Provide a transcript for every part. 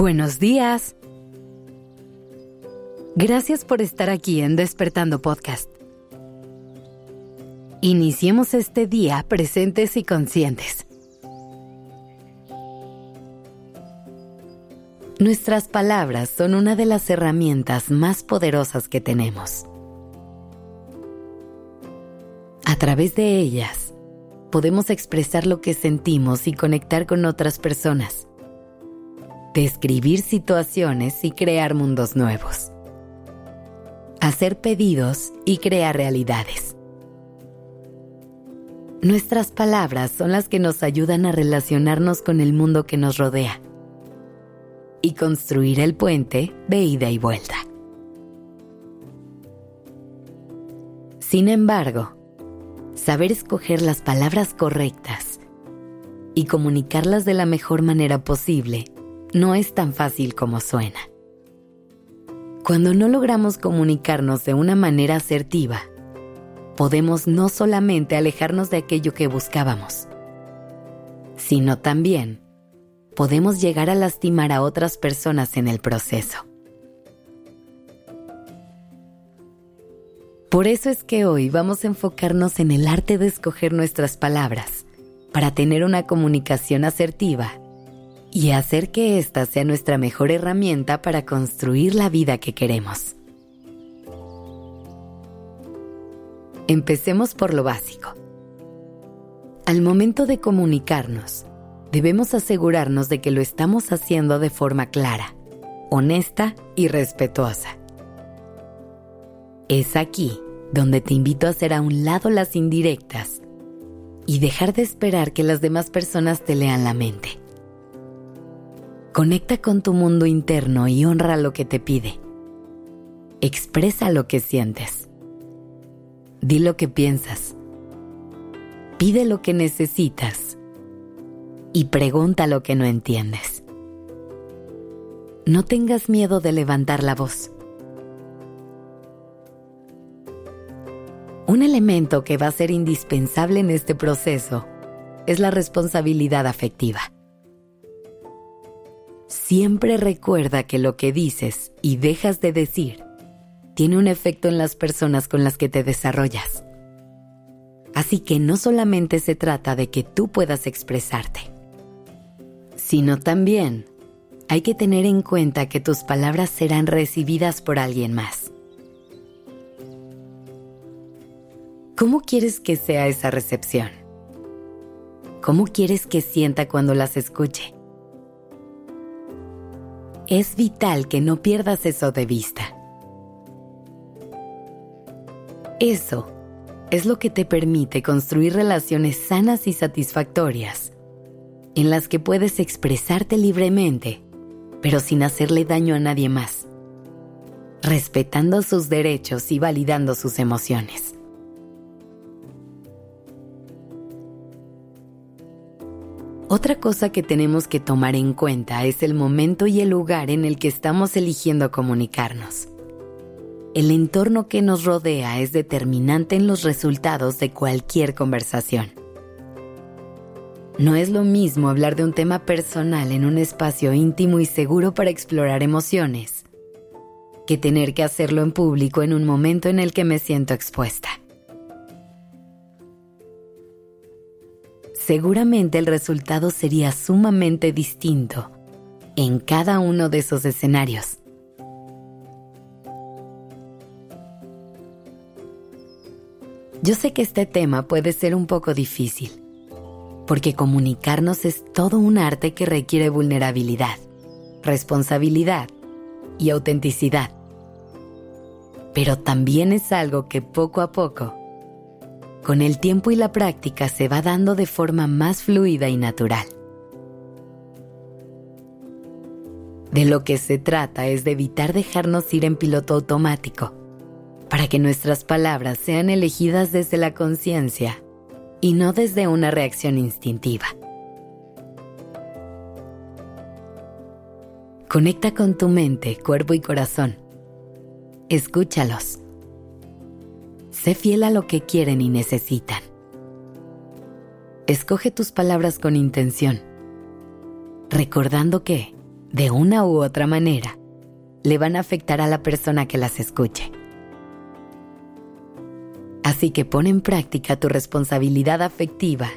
Buenos días. Gracias por estar aquí en Despertando Podcast. Iniciemos este día presentes y conscientes. Nuestras palabras son una de las herramientas más poderosas que tenemos. A través de ellas, podemos expresar lo que sentimos y conectar con otras personas describir situaciones y crear mundos nuevos, hacer pedidos y crear realidades. Nuestras palabras son las que nos ayudan a relacionarnos con el mundo que nos rodea y construir el puente de ida y vuelta. Sin embargo, saber escoger las palabras correctas y comunicarlas de la mejor manera posible no es tan fácil como suena. Cuando no logramos comunicarnos de una manera asertiva, podemos no solamente alejarnos de aquello que buscábamos, sino también podemos llegar a lastimar a otras personas en el proceso. Por eso es que hoy vamos a enfocarnos en el arte de escoger nuestras palabras para tener una comunicación asertiva y hacer que esta sea nuestra mejor herramienta para construir la vida que queremos. Empecemos por lo básico. Al momento de comunicarnos, debemos asegurarnos de que lo estamos haciendo de forma clara, honesta y respetuosa. Es aquí donde te invito a hacer a un lado las indirectas y dejar de esperar que las demás personas te lean la mente. Conecta con tu mundo interno y honra lo que te pide. Expresa lo que sientes. Di lo que piensas. Pide lo que necesitas. Y pregunta lo que no entiendes. No tengas miedo de levantar la voz. Un elemento que va a ser indispensable en este proceso es la responsabilidad afectiva. Siempre recuerda que lo que dices y dejas de decir tiene un efecto en las personas con las que te desarrollas. Así que no solamente se trata de que tú puedas expresarte, sino también hay que tener en cuenta que tus palabras serán recibidas por alguien más. ¿Cómo quieres que sea esa recepción? ¿Cómo quieres que sienta cuando las escuche? Es vital que no pierdas eso de vista. Eso es lo que te permite construir relaciones sanas y satisfactorias, en las que puedes expresarte libremente, pero sin hacerle daño a nadie más, respetando sus derechos y validando sus emociones. Otra cosa que tenemos que tomar en cuenta es el momento y el lugar en el que estamos eligiendo comunicarnos. El entorno que nos rodea es determinante en los resultados de cualquier conversación. No es lo mismo hablar de un tema personal en un espacio íntimo y seguro para explorar emociones que tener que hacerlo en público en un momento en el que me siento expuesta. Seguramente el resultado sería sumamente distinto en cada uno de esos escenarios. Yo sé que este tema puede ser un poco difícil, porque comunicarnos es todo un arte que requiere vulnerabilidad, responsabilidad y autenticidad. Pero también es algo que poco a poco con el tiempo y la práctica se va dando de forma más fluida y natural. De lo que se trata es de evitar dejarnos ir en piloto automático, para que nuestras palabras sean elegidas desde la conciencia y no desde una reacción instintiva. Conecta con tu mente, cuerpo y corazón. Escúchalos Sé fiel a lo que quieren y necesitan. Escoge tus palabras con intención, recordando que de una u otra manera, le van a afectar a la persona que las escuche. Así que pon en práctica tu responsabilidad afectiva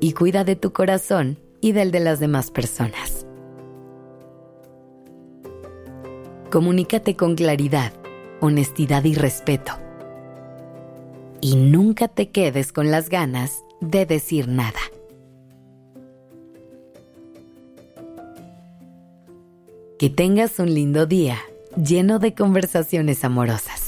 y cuida de tu corazón y del de las demás personas. Comunícate con claridad, honestidad y respeto. Y nunca te quedes con las ganas de decir nada. Que tengas un lindo día lleno de conversaciones amorosas.